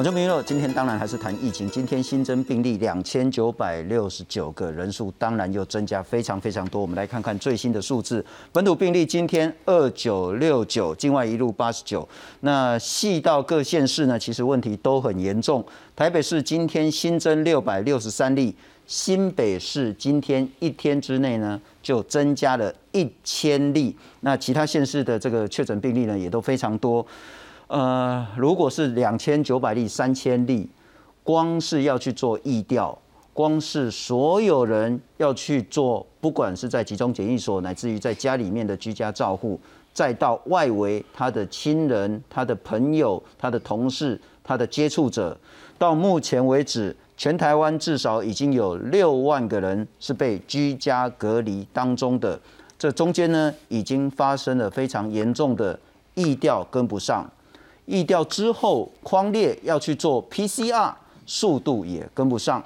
我就明了，今天当然还是谈疫情。今天新增病例两千九百六十九个，人数当然又增加非常非常多。我们来看看最新的数字，本土病例今天二九六九，境外一路八十九。那细到各县市呢，其实问题都很严重。台北市今天新增六百六十三例，新北市今天一天之内呢就增加了一千例。那其他县市的这个确诊病例呢也都非常多。呃，如果是两千九百例、三千例，光是要去做疫调，光是所有人要去做，不管是在集中检疫所，乃至于在家里面的居家照护，再到外围他的亲人、他的朋友、他的同事、他的接触者，到目前为止，全台湾至少已经有六万个人是被居家隔离当中的，这中间呢，已经发生了非常严重的疫调跟不上。疫调之后，框列要去做 PCR，速度也跟不上。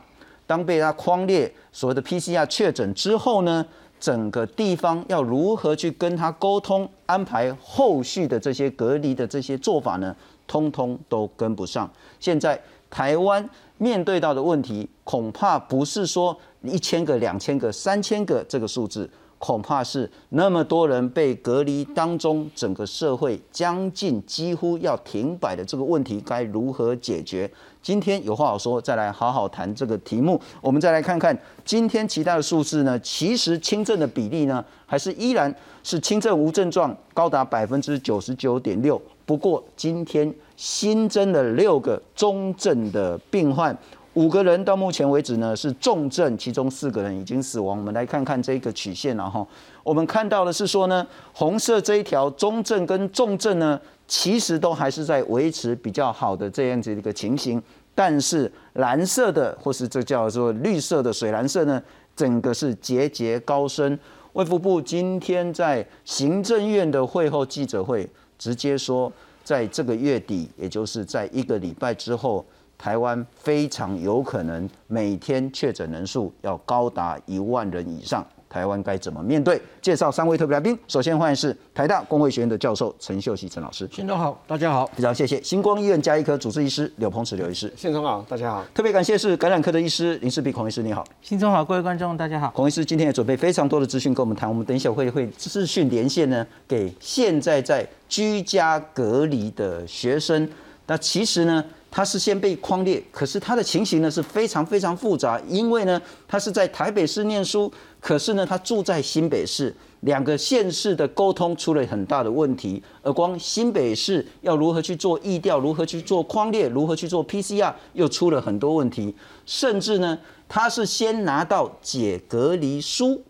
当被他框列所谓的 PCR 确诊之后呢，整个地方要如何去跟他沟通，安排后续的这些隔离的这些做法呢？通通都跟不上。现在台湾面对到的问题，恐怕不是说一千个、两千个、三千个这个数字。恐怕是那么多人被隔离当中，整个社会将近几乎要停摆的这个问题该如何解决？今天有话好说，再来好好谈这个题目。我们再来看看今天其他的数字呢？其实轻症的比例呢，还是依然是轻症无症状高达百分之九十九点六。不过今天新增了六个中症的病患。五个人到目前为止呢是重症，其中四个人已经死亡。我们来看看这个曲线，然后我们看到的是说呢，红色这一条中症跟重症呢，其实都还是在维持比较好的这样子一个情形。但是蓝色的或是这叫做绿色的水蓝色呢，整个是节节高升。卫福部今天在行政院的会后记者会直接说，在这个月底，也就是在一个礼拜之后。台湾非常有可能每天确诊人数要高达一万人以上，台湾该怎么面对？介绍三位特别来宾，首先欢迎是台大公卫学院的教授陈秀熙陈老师。先生好，大家好，非常谢谢。星光医院加医科主治医师柳鹏池刘医师。先生好，大家好。特别感谢是感染科的医师林世碧孔医师，你好。先生好，各位观众大家好。孔医师今天也准备非常多的资讯跟我们谈，我们等一下会会资讯连线呢，给现在在居家隔离的学生。那其实呢？他是先被框列，可是他的情形呢是非常非常复杂，因为呢他是在台北市念书，可是呢他住在新北市，两个县市的沟通出了很大的问题，而光新北市要如何去做疫调，如何去做框列，如何去做 PCR，又出了很多问题，甚至呢他是先拿到解隔离书，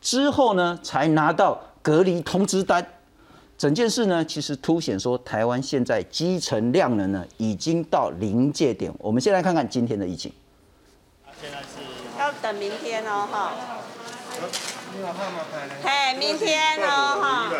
之后呢才拿到隔离通知单。整件事呢，其实凸显说台湾现在基层量能呢已经到临界点。我们先来看看今天的疫情。现在是要等明天哦，哈。嘿，明天哦，哈。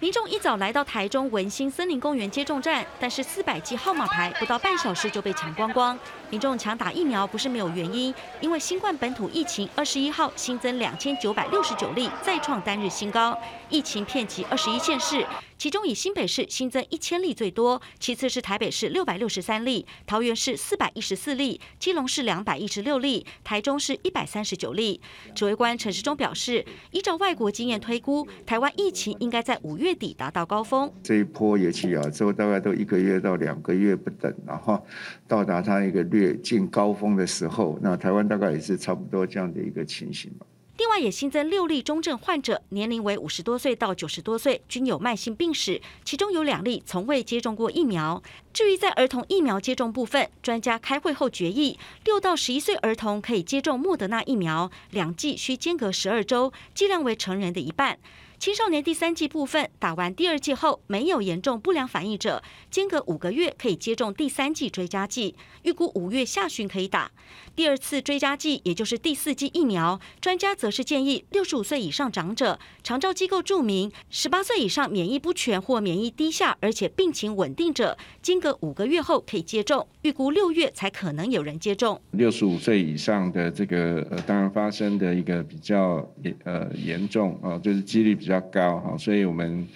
民众一早来到台中文心森林公园接种站，但是四百剂号码牌不到半小时就被抢光光。民众抢打疫苗不是没有原因，因为新冠本土疫情二十一号新增两千九百六十九例，再创单日新高，疫情遍及二十一县市。其中以新北市新增一千例最多，其次是台北市六百六十三例，桃园市四百一十四例，基隆市两百一十六例，台中市一百三十九例。指挥官陈时中表示，依照外国经验推估，台湾疫情应该在五月底达到高峰。这一波也起啊，之后大概都一个月到两个月不等，然后到达它一个略近高峰的时候，那台湾大概也是差不多这样的一个情形吧。另外也新增六例中症患者，年龄为五十多岁到九十多岁，均有慢性病史，其中有两例从未接种过疫苗。至于在儿童疫苗接种部分，专家开会后决议，六到十一岁儿童可以接种莫德纳疫苗，两剂需间隔十二周，剂量为成人的一半。青少年第三季部分打完第二剂后没有严重不良反应者，间隔五个月可以接种第三剂追加剂，预估五月下旬可以打第二次追加剂，也就是第四剂疫苗。专家则是建议六十五岁以上长者、长照机构注明十八岁以上免疫不全或免疫低下，而且病情稳定者，间隔五个月后可以接种，预估六月才可能有人接种。六十五岁以上的这个呃，当然发生的一个比较呃严重啊，就是几率。比比较高哈，所以我们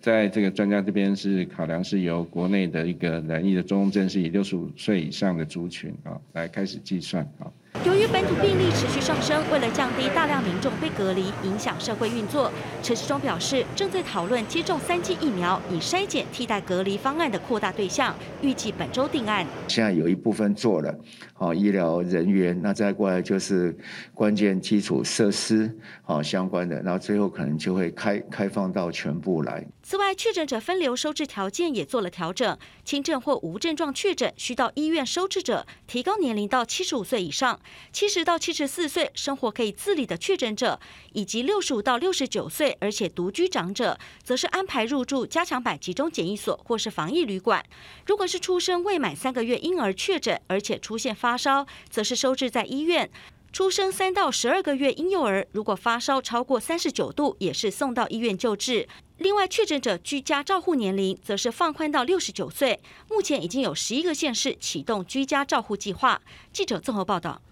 在这个专家这边是考量是由国内的一个染疫的重症是以六十五岁以上的族群啊来开始计算啊。由于本土病例持续上升，为了降低大量民众被隔离，影响社会运作，陈时中表示，正在讨论接种三剂疫苗以筛检替代隔离方案的扩大对象，预计本周定案。现在有一部分做了，好医疗人员，那再过来就是关键基础设施，好相关的，然后最后可能就会开开放到全部来。此外，确诊者分流收治条件也做了调整，轻症或无症状确诊需到医院收治者，提高年龄到七十五岁以上。七十到七十四岁生活可以自理的确诊者，以及六十五到六十九岁而且独居长者，则是安排入住加强版集中检疫所或是防疫旅馆。如果是出生未满三个月婴儿确诊，而且出现发烧，则是收治在医院。出生三到十二个月婴幼儿，如果发烧超过三十九度，也是送到医院救治。另外，确诊者居家照护年龄则是放宽到六十九岁。目前已经有十一个县市启动居家照护计划。记者综合报道。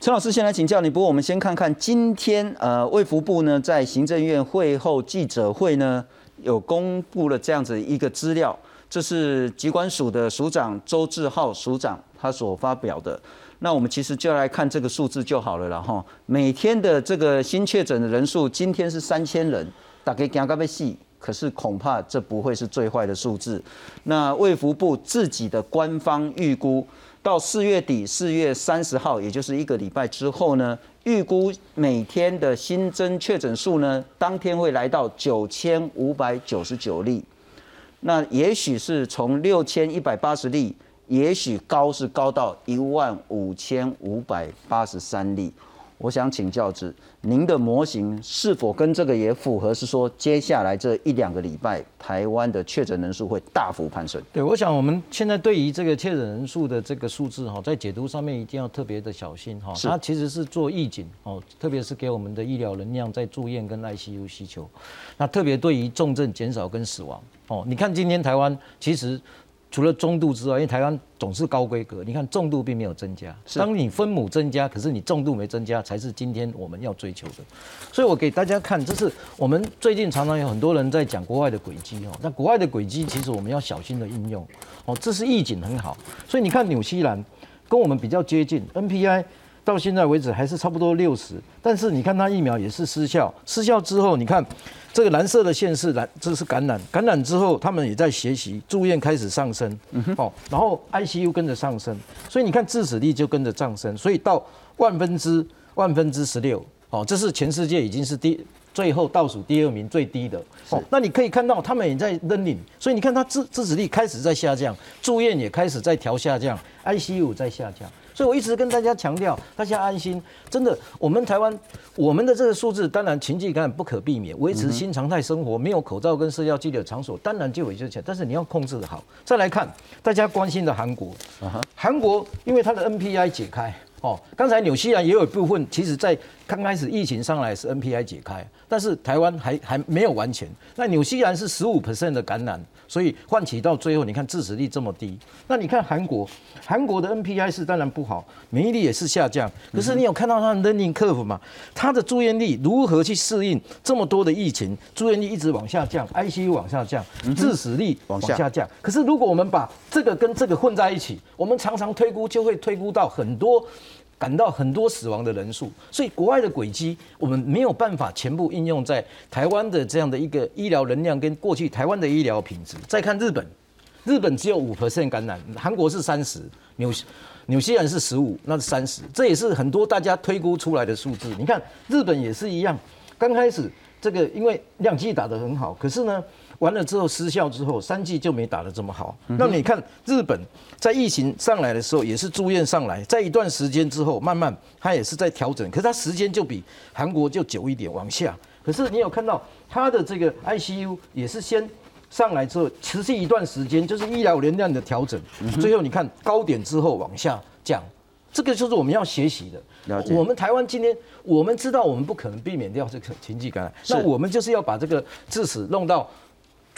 陈老师，先来请教你。不过，我们先看看今天，呃，卫福部呢在行政院会后记者会呢，有公布了这样子一个资料，这是疾管署的署长周志浩署长他所发表的。那我们其实就来看这个数字就好了了哈。每天的这个新确诊的人数，今天是三千人，大概讲个被细，可是恐怕这不会是最坏的数字。那卫福部自己的官方预估。到四月底，四月三十号，也就是一个礼拜之后呢，预估每天的新增确诊数呢，当天会来到九千五百九十九例。那也许是从六千一百八十例，也许高是高到一万五千五百八十三例。我想请教之，您的模型是否跟这个也符合？是说接下来这一两个礼拜，台湾的确诊人数会大幅攀升？对，我想我们现在对于这个确诊人数的这个数字哈，在解读上面一定要特别的小心哈。它其实是做预警哦，特别是给我们的医疗能量在住院跟 ICU 需求。那特别对于重症减少跟死亡哦，你看今天台湾其实。除了中度之外，因为台湾总是高规格，你看重度并没有增加。当你分母增加，可是你重度没增加，才是今天我们要追求的。所以我给大家看，这是我们最近常常有很多人在讲国外的轨迹哦。那国外的轨迹，其实我们要小心的应用哦。这是意境很好，所以你看纽西兰跟我们比较接近，NPI 到现在为止还是差不多六十，但是你看它疫苗也是失效，失效之后你看。这个蓝色的线是蓝，这是感染，感染之后他们也在学习，住院开始上升，哦，然后 ICU 跟着上升，所以你看致死率就跟着上升，所以到万分之万分之十六，哦，这是全世界已经是第最后倒数第二名最低的，哦，那你可以看到他们也在 running，所以你看它致致死率开始在下降，住院也开始在调下降，ICU 在下降。所以我一直跟大家强调，大家安心。真的，我们台湾我们的这个数字，当然情绪感染不可避免，维持新常态生活，没有口罩跟社交距离的场所，当然就有这些钱。但是你要控制的好。再来看大家关心的韩国，韩国因为它的 NPI 解开哦，刚才纽西兰也有一部分，其实在刚开始疫情上来是 NPI 解开，但是台湾还还没有完全。那纽西兰是十五 percent 的感染。所以唤起到最后，你看致死率这么低，那你看韩国，韩国的 NPI 是当然不好，免疫力也是下降。可是你有看到它的 learning curve 吗？它的住院率如何去适应这么多的疫情？住院率一直往下降，ICU 往下降，致死率往下降。可是如果我们把这个跟这个混在一起，我们常常推估就会推估到很多。感到很多死亡的人数，所以国外的轨迹我们没有办法全部应用在台湾的这样的一个医疗能量跟过去台湾的医疗品质。再看日本，日本只有五 percent 感染，韩国是三十，纽纽西兰是十五，那是三十，这也是很多大家推估出来的数字。你看日本也是一样，刚开始这个因为量剂打得很好，可是呢。完了之后失效之后，三季就没打得这么好。那你看日本在疫情上来的时候，也是住院上来，在一段时间之后，慢慢它也是在调整，可是它时间就比韩国就久一点往下。可是你有看到它的这个 ICU 也是先上来之后，持续一段时间，就是医疗能量的调整，最后你看高点之后往下降，这个就是我们要学习的。我们台湾今天我们知道我们不可能避免掉这个情绪感染，那我们就是要把这个致死弄到。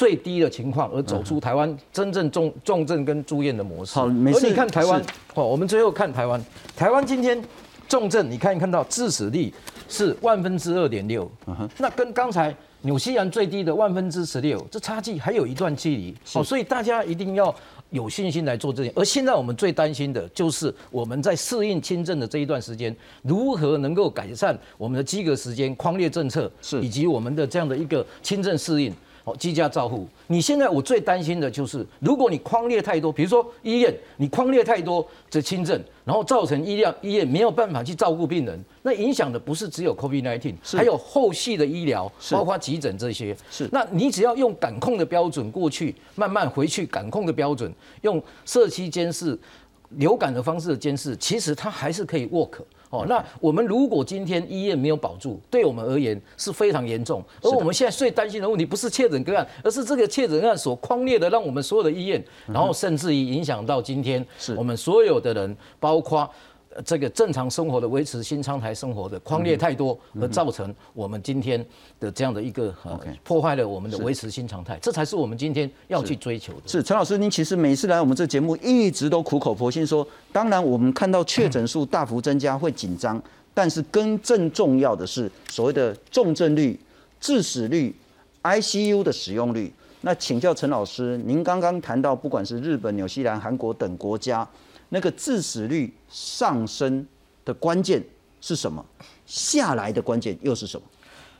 最低的情况而走出台湾真正重重症跟住院的模式。好，没事。而你看台湾，哦，我们最后看台湾，台湾今天重症，你看看到致死率是万分之二点六，那跟刚才纽西兰最低的万分之十六，这差距还有一段距离。好，所以大家一定要有信心来做这件。而现在我们最担心的就是我们在适应轻症的这一段时间，如何能够改善我们的及格时间、框列政策，是以及我们的这样的一个轻症适应。哦，居家照护，你现在我最担心的就是，如果你框列太多，比如说医院你框列太多这轻症，然后造成医疗医院没有办法去照顾病人，那影响的不是只有 COVID-19，还有后续的医疗，包括急诊这些。是，那你只要用感控的标准过去，慢慢回去感控的标准，用社区监视、流感的方式的监视，其实它还是可以 work。哦，那我们如果今天医院没有保住，对我们而言是非常严重。而我们现在最担心的问题不是确诊个案，而是这个确诊个案所框列的，让我们所有的医院，然后甚至于影响到今天我们所有的人，包括。这个正常生活的维持新昌台生活的框列太多，而造成我们今天的这样的一个破坏了我们的维持新常态，这才是我们今天要去追求的。是陈老师，您其实每次来我们这节目一直都苦口婆心说，当然我们看到确诊数大幅增加会紧张，但是更正重要的是所谓的重症率、致死率、ICU 的使用率。那请教陈老师，您刚刚谈到不管是日本、纽西兰、韩国等国家。那个致死率上升的关键是什么？下来的关键又是什么？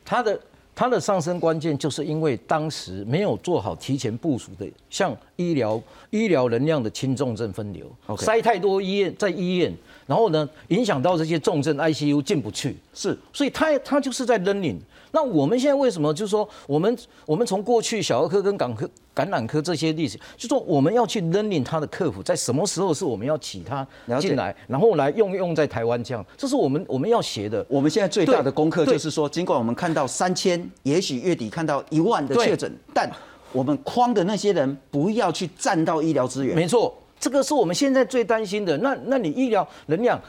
它的它的上升关键就是因为当时没有做好提前部署的，像医疗医疗能量的轻重症分流，塞太多医院在医院，然后呢影响到这些重症 ICU 进不去，是，所以它它就是在 learning。那我们现在为什么就是说，我们我们从过去小儿科跟港科、感染科这些例子，就说我们要去 learning 它的客服，在什么时候是我们要起它进来，然后来用用在台湾这样，这是我们我们要学的。我们现在最大的功课就是说，尽管我们看到三千，也许月底看到一万的确诊，但我们框的那些人不要去占到医疗资源。没错，这个是我们现在最担心的。那那你医疗能量？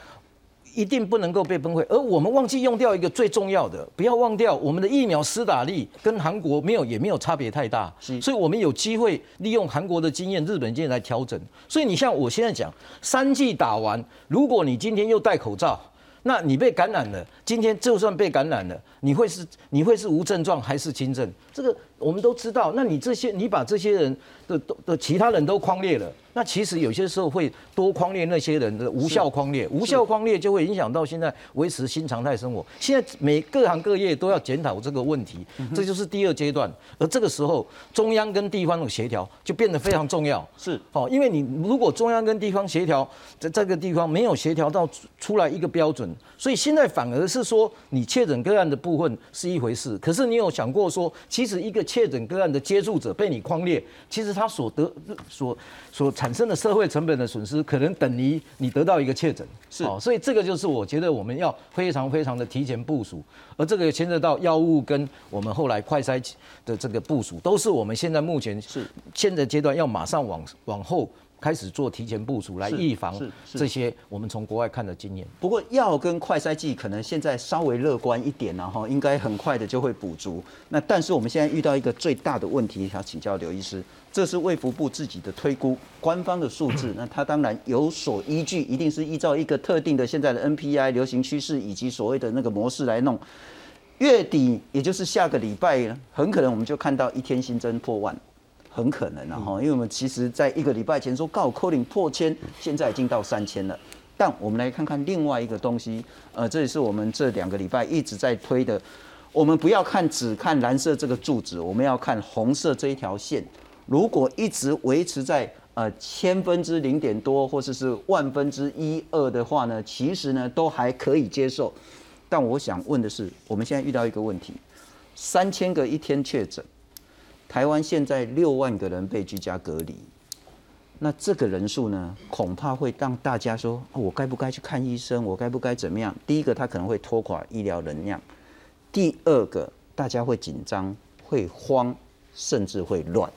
一定不能够被崩溃，而我们忘记用掉一个最重要的，不要忘掉我们的疫苗施打力跟韩国没有也没有差别太大，所以我们有机会利用韩国的经验、日本经验来调整。所以你像我现在讲，三剂打完，如果你今天又戴口罩，那你被感染了，今天就算被感染了，你会是你会是无症状还是轻症？这个我们都知道。那你这些你把这些人的都的其他人都框列了。那其实有些时候会多框列那些人的无效框列，无效框列就会影响到现在维持新常态生活。现在每各行各业都要检讨这个问题，这就是第二阶段。而这个时候，中央跟地方的协调就变得非常重要。是，好，因为你如果中央跟地方协调，在这个地方没有协调到出来一个标准，所以现在反而是说你确诊个案的部分是一回事，可是你有想过说，其实一个确诊个案的接触者被你框列，其实他所得所所产生的社会成本的损失，可能等于你得到一个确诊，是，所以这个就是我觉得我们要非常非常的提前部署，而这个牵涉到药物跟我们后来快筛的这个部署，都是我们现在目前是现在阶段要马上往往后。开始做提前部署来预防这些我们从国外看的经验。不过药跟快筛剂可能现在稍微乐观一点然后应该很快的就会补足。那但是我们现在遇到一个最大的问题，想请教刘医师，这是卫福部自己的推估，官方的数字，那他当然有所依据，一定是依照一个特定的现在的 NPI 流行趋势以及所谓的那个模式来弄。月底也就是下个礼拜，很可能我们就看到一天新增破万。很可能啊哈，因为我们其实在一个礼拜前说告 calling 破千，现在已经到三千了。但我们来看看另外一个东西，呃，这也是我们这两个礼拜一直在推的。我们不要看只看蓝色这个柱子，我们要看红色这一条线。如果一直维持在呃千分之零点多，或者是万分之一二的话呢，其实呢都还可以接受。但我想问的是，我们现在遇到一个问题：三千个一天确诊。台湾现在六万个人被居家隔离，那这个人数呢，恐怕会让大家说，我该不该去看医生？我该不该怎么样？第一个，他可能会拖垮医疗能量；第二个，大家会紧张、会慌，甚至会乱。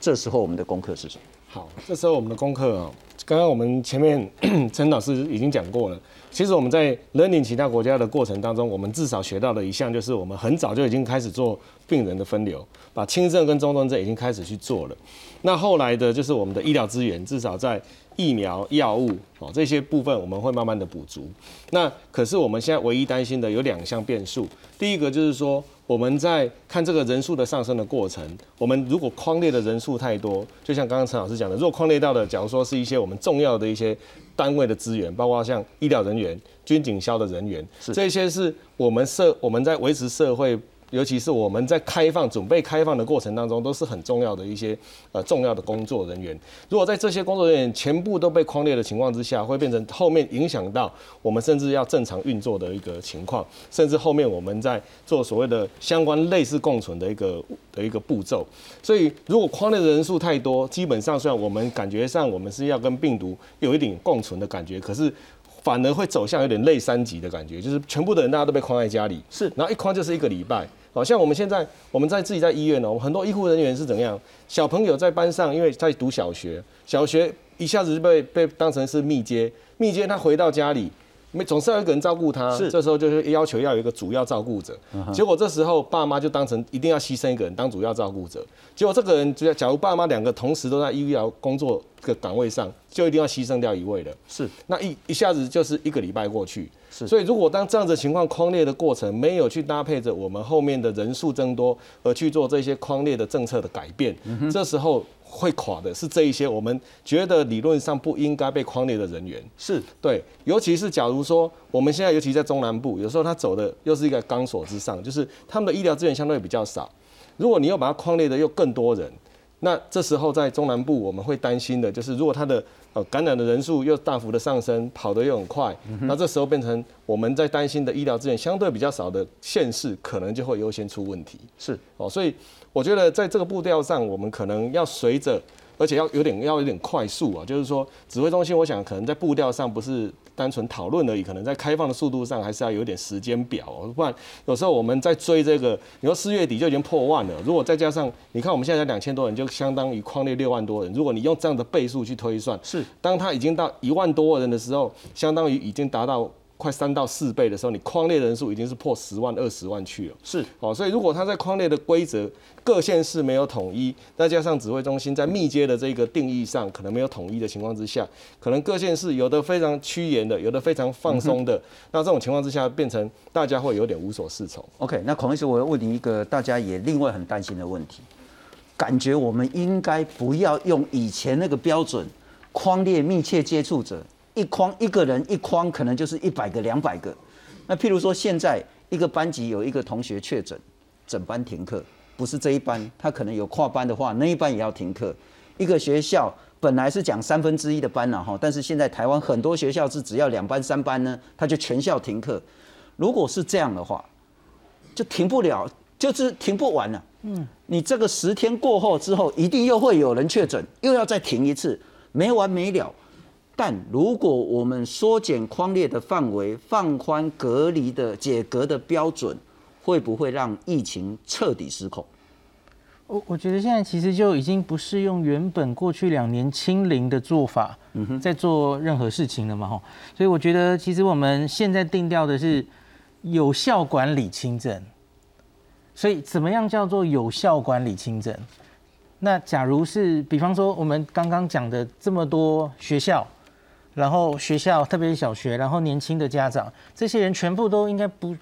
这时候我们的功课是什么？好，这时候我们的功课，刚刚我们前面 陈老师已经讲过了。其实我们在 learning 其他国家的过程当中，我们至少学到的一项就是，我们很早就已经开始做。病人的分流，把轻症跟中重症已经开始去做了。那后来的就是我们的医疗资源，至少在疫苗、药物哦这些部分，我们会慢慢的补足。那可是我们现在唯一担心的有两项变数，第一个就是说我们在看这个人数的上升的过程，我们如果框列的人数太多，就像刚刚陈老师讲的，如果框列到的，假如说是一些我们重要的一些单位的资源，包括像医疗人员、军警消的人员，这些是我们社我们在维持社会。尤其是我们在开放、准备开放的过程当中，都是很重要的一些呃重要的工作人员。如果在这些工作人员全部都被框列的情况之下，会变成后面影响到我们甚至要正常运作的一个情况，甚至后面我们在做所谓的相关类似共存的一个的一个步骤。所以，如果框列的人数太多，基本上虽然我们感觉上我们是要跟病毒有一点共存的感觉，可是。反而会走向有点类三级的感觉，就是全部的人大家都被框在家里，是，然后一框就是一个礼拜。好像我们现在我们在自己在医院哦，很多医护人员是怎样？小朋友在班上，因为在读小学，小学一下子就被被当成是密接，密接他回到家里。没总是要一个人照顾他，是这时候就是要求要有一个主要照顾者。结果这时候爸妈就当成一定要牺牲一个人当主要照顾者。结果这个人，就假如爸妈两个同时都在医疗工作个岗位上，就一定要牺牲掉一位的。是，那一一下子就是一个礼拜过去。是，所以如果当这样子情况框列的过程没有去搭配着我们后面的人数增多而去做这些框列的政策的改变，这时候。会垮的是这一些我们觉得理论上不应该被框列的人员，是对，尤其是假如说我们现在尤其在中南部，有时候他走的又是一个钢索之上，就是他们的医疗资源相对比较少。如果你又把它框列的又更多人，那这时候在中南部我们会担心的就是，如果他的呃感染的人数又大幅的上升，跑得又很快，那这时候变成我们在担心的医疗资源相对比较少的县市，可能就会优先出问题。是哦，所以。我觉得在这个步调上，我们可能要随着，而且要有点要有点快速啊。就是说，指挥中心，我想可能在步调上不是单纯讨论而已，可能在开放的速度上还是要有点时间表。不然有时候我们在追这个，你说四月底就已经破万了，如果再加上你看我们现在两千多人，就相当于框内六万多人。如果你用这样的倍数去推算，是当他已经到一万多人的时候，相当于已经达到。快三到四倍的时候，你框列人数已经是破十万、二十万去了。是哦，所以如果他在框列的规则各县市没有统一，再加上指挥中心在密接的这个定义上可能没有统一的情况之下，可能各县市有的非常趋严的，有的非常放松的。那这种情况之下，变成大家会有点无所适从。OK，那孔医师，我要问你一个大家也另外很担心的问题，感觉我们应该不要用以前那个标准框列密切接触者。一筐一个人一筐可能就是一百个两百个，那譬如说现在一个班级有一个同学确诊，整班停课，不是这一班，他可能有跨班的话，那一班也要停课。一个学校本来是讲三分之一的班了哈，但是现在台湾很多学校是只要两班三班呢，他就全校停课。如果是这样的话，就停不了，就是停不完了。嗯，你这个十天过后之后，一定又会有人确诊，又要再停一次，没完没了。但如果我们缩减框列的范围，放宽隔离的解隔的标准，会不会让疫情彻底失控？我我觉得现在其实就已经不是用原本过去两年清零的做法，在做任何事情了嘛哈。所以我觉得其实我们现在定调的是有效管理轻症。所以怎么样叫做有效管理轻症？那假如是比方说我们刚刚讲的这么多学校。然后学校，特别是小学，然后年轻的家长，这些人全部都应该不，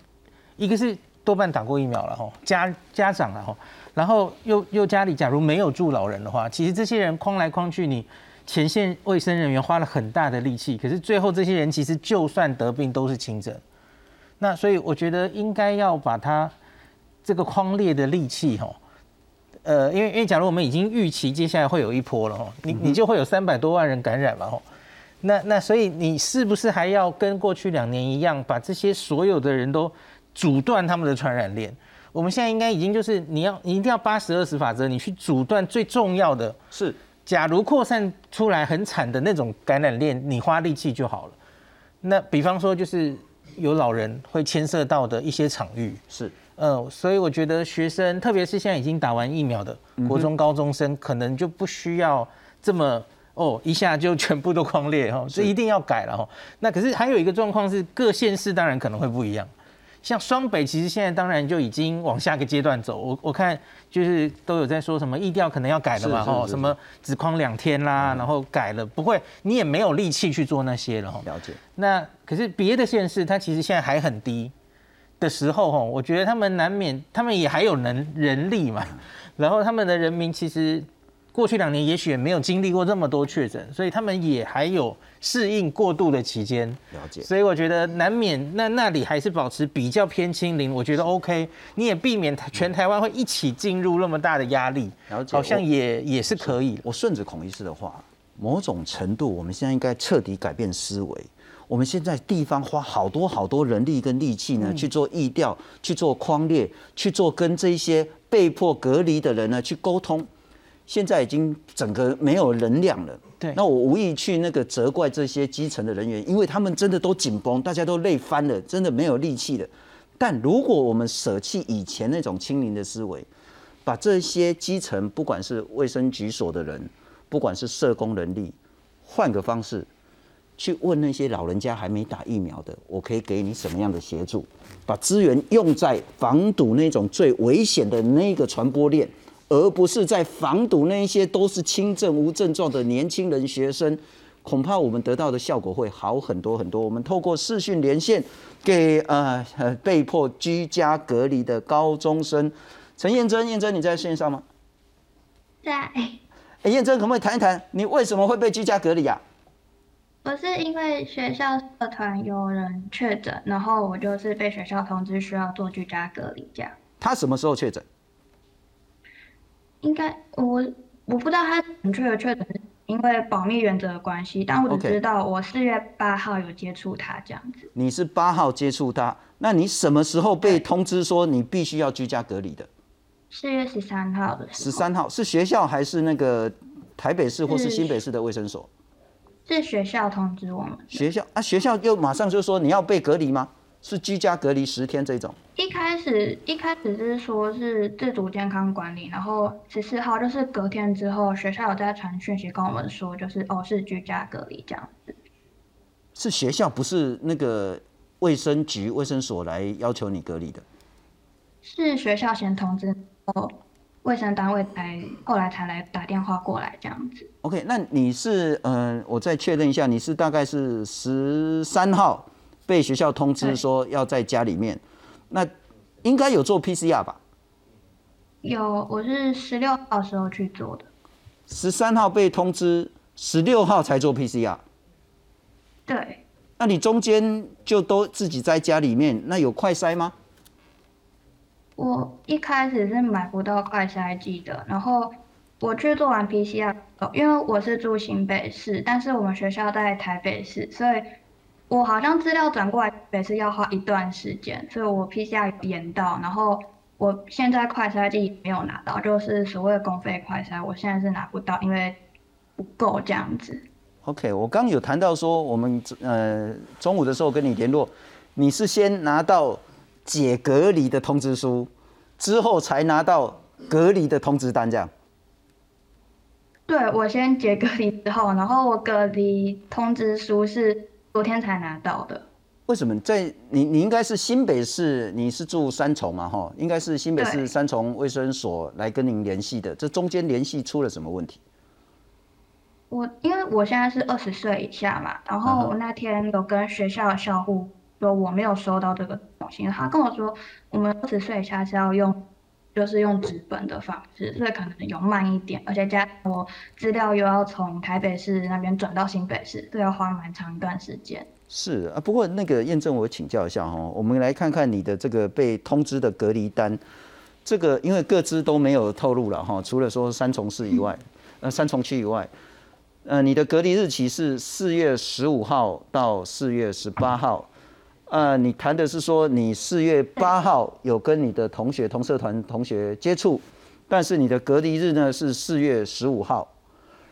一个是多半打过疫苗了哈，家家长了哈，然后又又家里假如没有住老人的话，其实这些人框来框去，你前线卫生人员花了很大的力气，可是最后这些人其实就算得病都是轻症，那所以我觉得应该要把他这个框列的利器哈，呃，因为因为假如我们已经预期接下来会有一波了哈，你你就会有三百多万人感染了哈。那那所以你是不是还要跟过去两年一样，把这些所有的人都阻断他们的传染链？我们现在应该已经就是你要你一定要八十二十法则，你去阻断最重要的。是，假如扩散出来很惨的那种感染链，你花力气就好了。那比方说就是有老人会牵涉到的一些场域。是，嗯，所以我觉得学生，特别是现在已经打完疫苗的国中高中生，可能就不需要这么。哦，一下就全部都框列哈，所以一定要改了哈。那可是还有一个状况是，各县市当然可能会不一样。像双北，其实现在当然就已经往下个阶段走。我我看就是都有在说什么意调可能要改了嘛，吼，什么只框两天啦，然后改了，不会，你也没有力气去做那些了，吼。了解。那可是别的县市，它其实现在还很低的时候，吼，我觉得他们难免，他们也还有能人力嘛，然后他们的人民其实。过去两年也许也没有经历过这么多确诊，所以他们也还有适应过渡的期间。了解，所以我觉得难免那那里还是保持比较偏清零，我觉得 OK。你也避免全台湾会一起进入那么大的压力。了解，好像也也是可以。我顺着孔医师的话，某种程度我们现在应该彻底改变思维。我们现在地方花好多好多人力跟力气呢，去做疫调，去做框列，去做跟这些被迫隔离的人呢去沟通。现在已经整个没有能量了。对，那我无意去那个责怪这些基层的人员，因为他们真的都紧绷，大家都累翻了，真的没有力气了。但如果我们舍弃以前那种清零的思维，把这些基层，不管是卫生局所的人，不管是社工人力，换个方式去问那些老人家还没打疫苗的，我可以给你什么样的协助？把资源用在防堵那种最危险的那个传播链。而不是在防堵那一些都是轻症无症状的年轻人学生，恐怕我们得到的效果会好很多很多。我们透过视讯连线给呃被迫居家隔离的高中生陈燕珍，燕珍你在线上吗？在。哎，燕珍可不可以谈一谈你为什么会被居家隔离啊？我是因为学校社团有人确诊，然后我就是被学校通知需要做居家隔离这样。他什么时候确诊？应该我我不知道他准确的确诊是因为保密原则的关系，但我只知道我四月八号有接触他这样子。你是八号接触他，那你什么时候被通知说你必须要居家隔离的？四月十三号的。十三号是学校还是那个台北市或是新北市的卫生所？是学校通知我们。学校啊，学校又马上就说你要被隔离吗？是居家隔离十天这种。一开始一开始是说是自主健康管理，然后十四号就是隔天之后，学校有在传讯息跟我们说，就是哦是居家隔离这样子。是学校不是那个卫生局卫生所来要求你隔离的？是学校先通知，哦，卫生单位才后来才来打电话过来这样子。OK，那你是嗯，我再确认一下，你是大概是十三号。被学校通知说要在家里面，那应该有做 PCR 吧？有，我是十六号时候去做的。十三号被通知，十六号才做 PCR。对。那你中间就都自己在家里面，那有快筛吗？我一开始是买不到快筛剂的，然后我去做完 PCR，因为我是住新北市，但是我们学校在台北市，所以。我好像资料转过来也是要花一段时间，所以我 PCR 延到，然后我现在快筛剂没有拿到，就是所谓的公费快筛，我现在是拿不到，因为不够这样子。OK，我刚有谈到说，我们呃中午的时候跟你联络，你是先拿到解隔离的通知书，之后才拿到隔离的通知单，这样？对，我先解隔离之后，然后我隔离通知书是。昨天才拿到的。为什么在你你应该是新北市，你是住三重嘛？哈，应该是新北市三重卫生所来跟您联系的。这中间联系出了什么问题？我因为我现在是二十岁以下嘛，然后我那天有跟学校的校护说我没有收到这个东西，他跟我说我们二十岁以下是要用。就是用纸本的方式，所以可能有慢一点，而且加我资料又要从台北市那边转到新北市，这要花蛮长一段时间。是啊，不过那个验证我请教一下哈，我们来看看你的这个被通知的隔离单，这个因为各自都没有透露了哈，除了说三重市以外，呃三重区以外，呃你的隔离日期是四月十五号到四月十八号。呃，你谈的是说你四月八号有跟你的同学同社团同学接触，但是你的隔离日呢是四月十五号，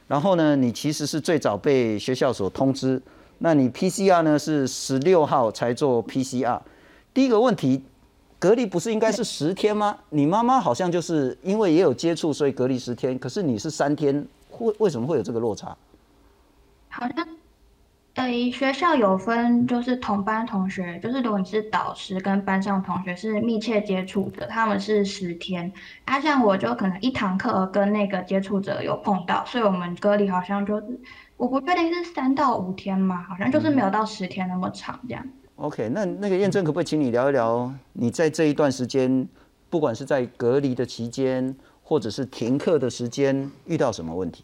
然后呢，你其实是最早被学校所通知，那你 PCR 呢是十六号才做 PCR。第一个问题，隔离不是应该是十天吗？你妈妈好像就是因为也有接触，所以隔离十天，可是你是三天，为为什么会有这个落差？好像。呃，学校有分，就是同班同学，就是如果你是导师跟班上同学是密切接触的，他们是十天。啊，像我就可能一堂课跟那个接触者有碰到，所以我们隔离好像就是我不确定是三到五天嘛，好像就是没有到十天那么长这样。OK，那那个验证可不可以请你聊一聊，你在这一段时间，不管是在隔离的期间，或者是停课的时间，遇到什么问题？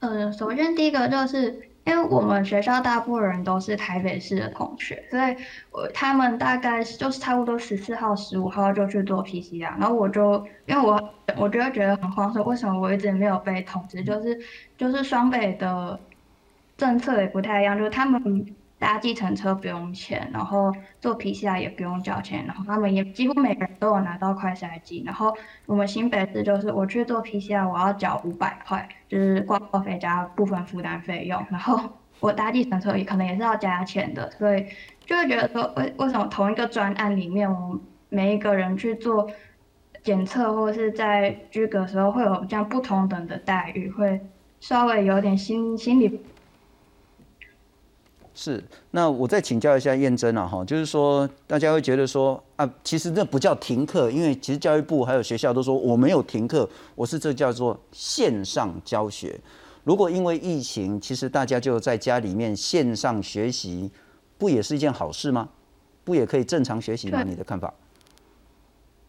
呃，首先第一个就是。因为我们学校大部分人都是台北市的同学，所以我他们大概就是差不多十四号、十五号就去做 PCR，然后我就因为我我就会觉得很慌，说为什么我一直没有被通知？就是就是双北的政策也不太一样，就是他们。搭计程车不用钱，然后做 PCR 也不用交钱，然后他们也几乎每个人都有拿到快筛机。然后我们新北市就是我去做 PCR，我要缴五百块，就是挂号费加部分负担费用。然后我搭计程车也可能也是要加钱的，所以就会觉得说，为为什么同一个专案里面，我们每一个人去做检测或者是在居隔时候会有这样不同等的待遇，会稍微有点心心理。是，那我再请教一下燕珍啊，哈，就是说大家会觉得说啊，其实那不叫停课，因为其实教育部还有学校都说我没有停课，我是这叫做线上教学。如果因为疫情，其实大家就在家里面线上学习，不也是一件好事吗？不也可以正常学习吗？你的看法？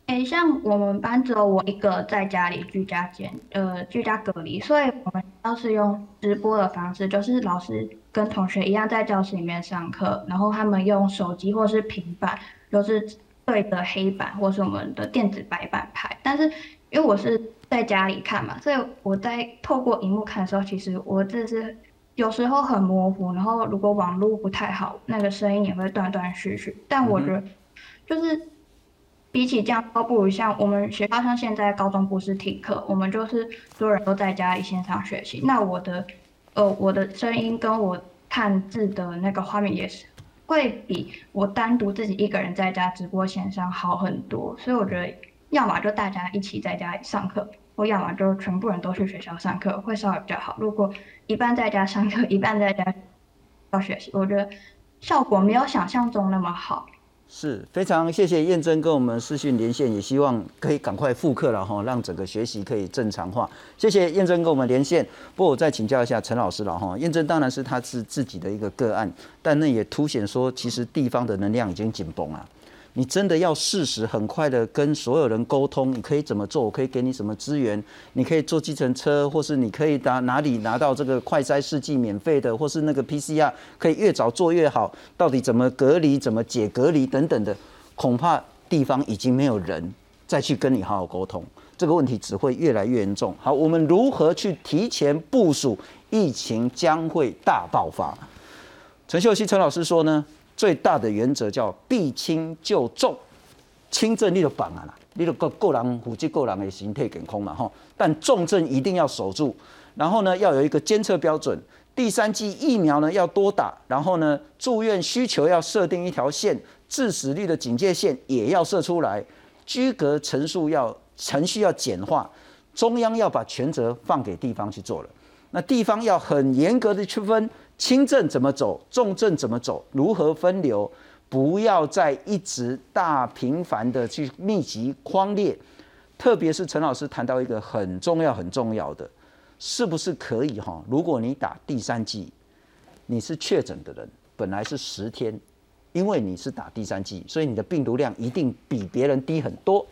哎，像我们班只有我一个在家里居家监，呃，居家隔离，所以我们要是用直播的方式，就是老师跟同学一样在教室里面上课，然后他们用手机或是平板，都是对着黑板或是我们的电子白板拍。但是因为我是在家里看嘛，所以我在透过荧幕看的时候，其实我这是有时候很模糊，然后如果网络不太好，那个声音也会断断续续。但我觉得就是。比起这样，倒不如像我们学校，像现在高中不是停课，我们就是所有人都在家里线上学习。那我的，呃，我的声音跟我看字的那个画面也是会比我单独自己一个人在家直播线上好很多。所以我觉得，要么就大家一起在家上课，或要么就全部人都去学校上课，会稍微比较好。如果一半在家上课，一半在家要学习，我觉得效果没有想象中那么好。是非常谢谢燕珍跟我们视讯连线，也希望可以赶快复课了哈，让整个学习可以正常化。谢谢燕珍跟我们连线。不过我再请教一下陈老师了哈，燕珍当然是他是自己的一个个案，但那也凸显说，其实地方的能量已经紧绷了。你真的要适时很快的跟所有人沟通，你可以怎么做？我可以给你什么资源？你可以坐计程车，或是你可以拿哪里拿到这个快筛试剂免费的，或是那个 PCR 可以越早做越好。到底怎么隔离？怎么解隔离等等的？恐怕地方已经没有人再去跟你好好沟通，这个问题只会越来越严重。好，我们如何去提前部署？疫情将会大爆发。陈秀熙陈老师说呢？最大的原则叫避轻就重，轻症你就绑啊啦，你就个个人呼吸个人的形态健康嘛吼，但重症一定要守住，然后呢要有一个监测标准，第三剂疫苗呢要多打，然后呢住院需求要设定一条线，致死率的警戒线也要设出来，居隔程序要程序要简化，中央要把全责放给地方去做了，那地方要很严格的区分。轻症怎么走，重症怎么走，如何分流？不要再一直大频繁的去密集框列。特别是陈老师谈到一个很重要很重要的，是不是可以哈？如果你打第三剂，你是确诊的人，本来是十天，因为你是打第三剂，所以你的病毒量一定比别人低很多。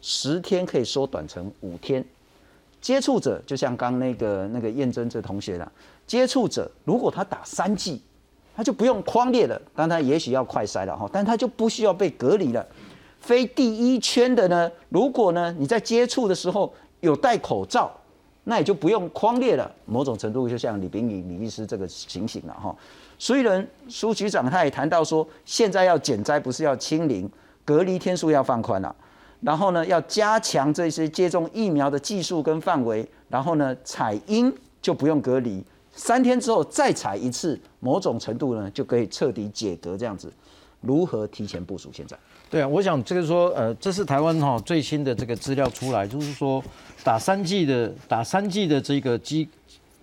十天可以缩短成五天。接触者就像刚那个那个验证这同学了。接触者如果他打三剂，他就不用框列了，但他也许要快筛了哈，但他就不需要被隔离了。非第一圈的呢，如果呢你在接触的时候有戴口罩，那也就不用框列了。某种程度就像李炳宇李律师这个情形了哈。所以呢，苏局长他也谈到说，现在要减灾不是要清零，隔离天数要放宽了，然后呢要加强这些接种疫苗的技术跟范围，然后呢采阴就不用隔离。三天之后再采一次，某种程度呢就可以彻底解隔这样子。如何提前部署？现在？对啊，我想这个说，呃，这是台湾哈最新的这个资料出来，就是说打三剂的打三剂的这个机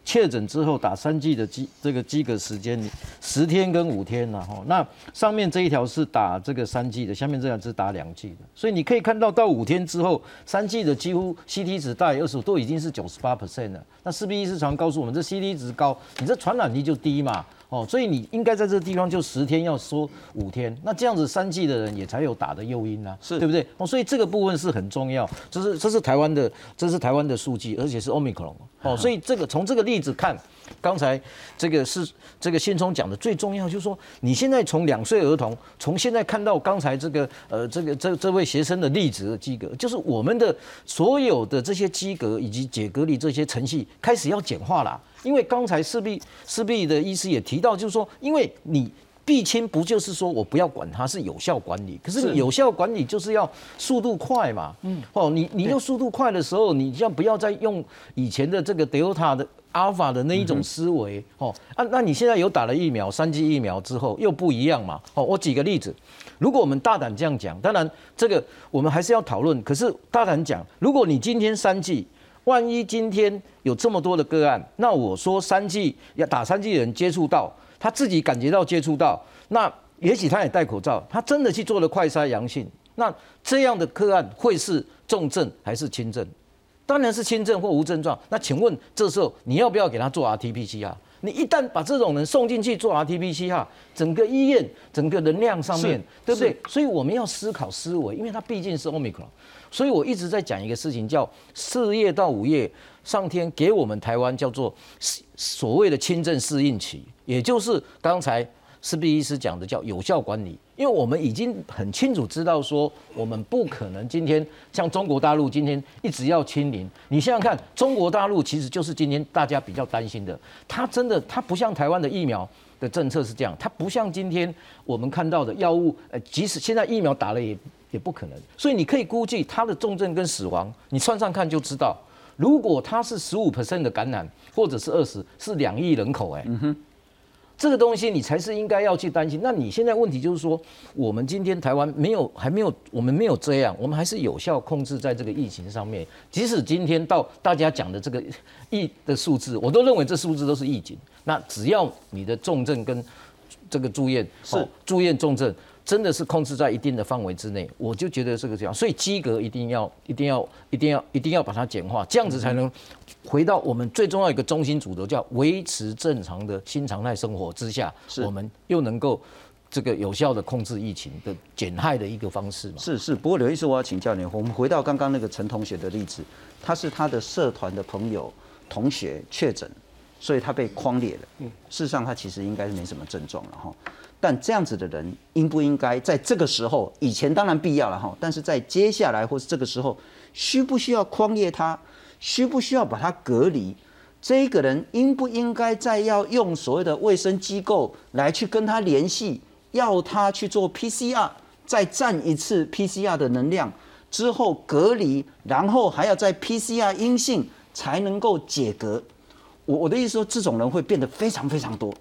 确诊之后打三剂的机这个机隔时间，十天跟五天呐，哈，那上面这一条是打这个三剂的，下面这条是打两剂的，所以你可以看到到五天之后，三剂的几乎 CT 值大于二十五，都已经是九十八 percent 了。那势必医师常告诉我们，这 CT 值高，你这传染力就低嘛。哦，所以你应该在这个地方就十天要缩五天，那这样子三季的人也才有打的诱因啊，是对不对？哦，所以这个部分是很重要，这是这是台湾的，这是台湾的数据，而且是 omicron。哦，所以这个从这个例子看，刚才这个是这个信聪讲的最重要，就是说你现在从两岁儿童，从现在看到刚才这个呃这个这这位学生的例子的机格，就是我们的所有的这些机格以及解隔离这些程序开始要简化了。因为刚才势必势必的意思也提到，就是说，因为你避亲不就是说我不要管它是有效管理，可是有效管理就是要速度快嘛，嗯，哦，你你用速度快的时候，你要不要再用以前的这个 Delta 的 Alpha 的那一种思维？哦，啊，那你现在有打了疫苗，三剂疫苗之后又不一样嘛？哦，我举个例子，如果我们大胆这样讲，当然这个我们还是要讨论，可是大胆讲，如果你今天三剂。万一今天有这么多的个案，那我说三剂要打三剂的人接触到，他自己感觉到接触到，那也许他也戴口罩，他真的去做了快筛阳性，那这样的个案会是重症还是轻症？当然是轻症或无症状。那请问这时候你要不要给他做 RT-PCR？你一旦把这种人送进去做 RT-PCR，整个医院整个能量上面对不对？所以我们要思考思维，因为它毕竟是 Omicron。所以我一直在讲一个事情，叫四月到五月，上天给我们台湾叫做所谓的轻症适应期，也就是刚才施必医师讲的叫有效管理。因为我们已经很清楚知道说，我们不可能今天像中国大陆今天一直要清零。你想想看，中国大陆其实就是今天大家比较担心的，它真的它不像台湾的疫苗的政策是这样，它不像今天我们看到的药物，呃，即使现在疫苗打了也。也不可能，所以你可以估计它的重症跟死亡，你算算看就知道。如果他是十五 percent 的感染，或者是二十，是两亿人口，哎，嗯，这个东西你才是应该要去担心。那你现在问题就是说，我们今天台湾没有，还没有，我们没有这样，我们还是有效控制在这个疫情上面。即使今天到大家讲的这个疫的数字，我都认为这数字都是疫情。那只要你的重症跟这个住院是住院重症。真的是控制在一定的范围之内，我就觉得这个这样，所以机格一定要、一定要、一定要、一定要把它简化，这样子才能回到我们最重要一个中心主轴，叫维持正常的新常态生活之下，我们又能够这个有效的控制疫情的减害的一个方式嘛。是是，不过刘医师，我要请教你，我们回到刚刚那个陈同学的例子，他是他的社团的朋友同学确诊，所以他被框列了。嗯，事实上他其实应该是没什么症状了哈。但这样子的人应不应该在这个时候？以前当然必要了哈，但是在接下来或是这个时候，需不需要框列他？需不需要把他隔离？这个人应不应该再要用所谓的卫生机构来去跟他联系，要他去做 PCR，再占一次 PCR 的能量之后隔离，然后还要在 PCR 阴性才能够解隔？我我的意思说，这种人会变得非常非常多。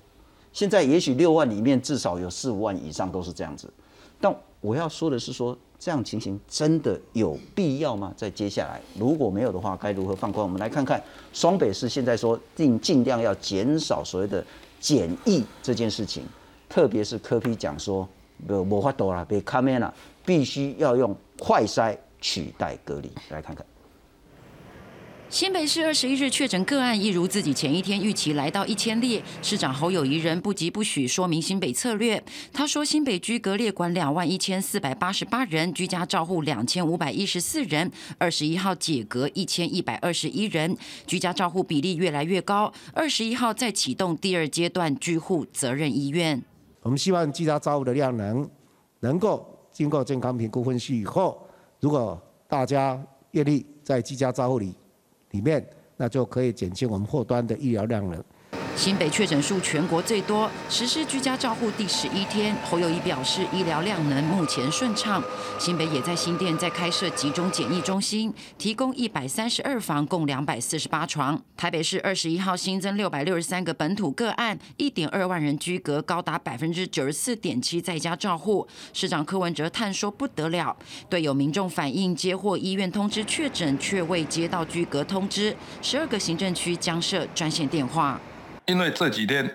现在也许六万里面至少有四五万以上都是这样子，但我要说的是说这样情形真的有必要吗？在接下来如果没有的话，该如何放宽？我们来看看双北市现在说尽尽量要减少所谓的检疫这件事情，特别是科批讲说不无法多了，被卡面了，必须要用快筛取代隔离。来看看。新北市二十一日确诊个案，一如自己前一天预期来到一千例。市长侯友谊人不急不许说明新北策略。他说，新北居隔列管两万一千四百八十八人，居家照护两千五百一十四人。二十一号解隔一千一百二十一人，居家照护比例越来越高。二十一号再启动第二阶段居护责任医院。我们希望居家照护的量能能够经过健康评估分析以后，如果大家愿意在居家照护里。里面，那就可以减轻我们后端的医疗量了。新北确诊数全国最多，实施居家照护第十一天，侯友谊表示医疗量能目前顺畅。新北也在新店在开设集中检疫中心，提供一百三十二房，共两百四十八床。台北市二十一号新增六百六十三个本土个案，一点二万人居隔，高达百分之九十四点七在家照护。市长柯文哲探说不得了，对有民众反映接获医院通知确诊，却未接到居隔通知，十二个行政区将设专线电话。因为这几天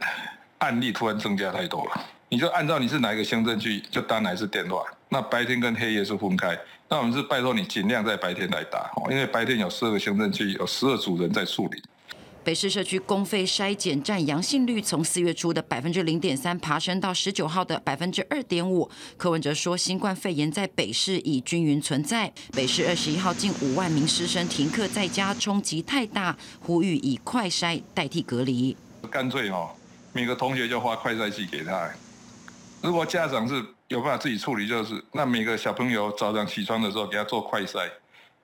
案例突然增加太多了，你就按照你是哪一个乡镇去，就打哪是电话。那白天跟黑夜是分开，那我们是拜托你尽量在白天来打，因为白天有十二个乡镇区，有十二组人在处理。北市社区公费筛检占阳性率从四月初的百分之零点三爬升到十九号的百分之二点五。柯文哲说，新冠肺炎在北市已均匀存在。北市二十一号近五万名师生停课在家，冲击太大，呼吁以快筛代替隔离。干脆哦，每个同学就发快赛剂给他。如果家长是有办法自己处理，就是那每个小朋友早上起床的时候给他做快赛。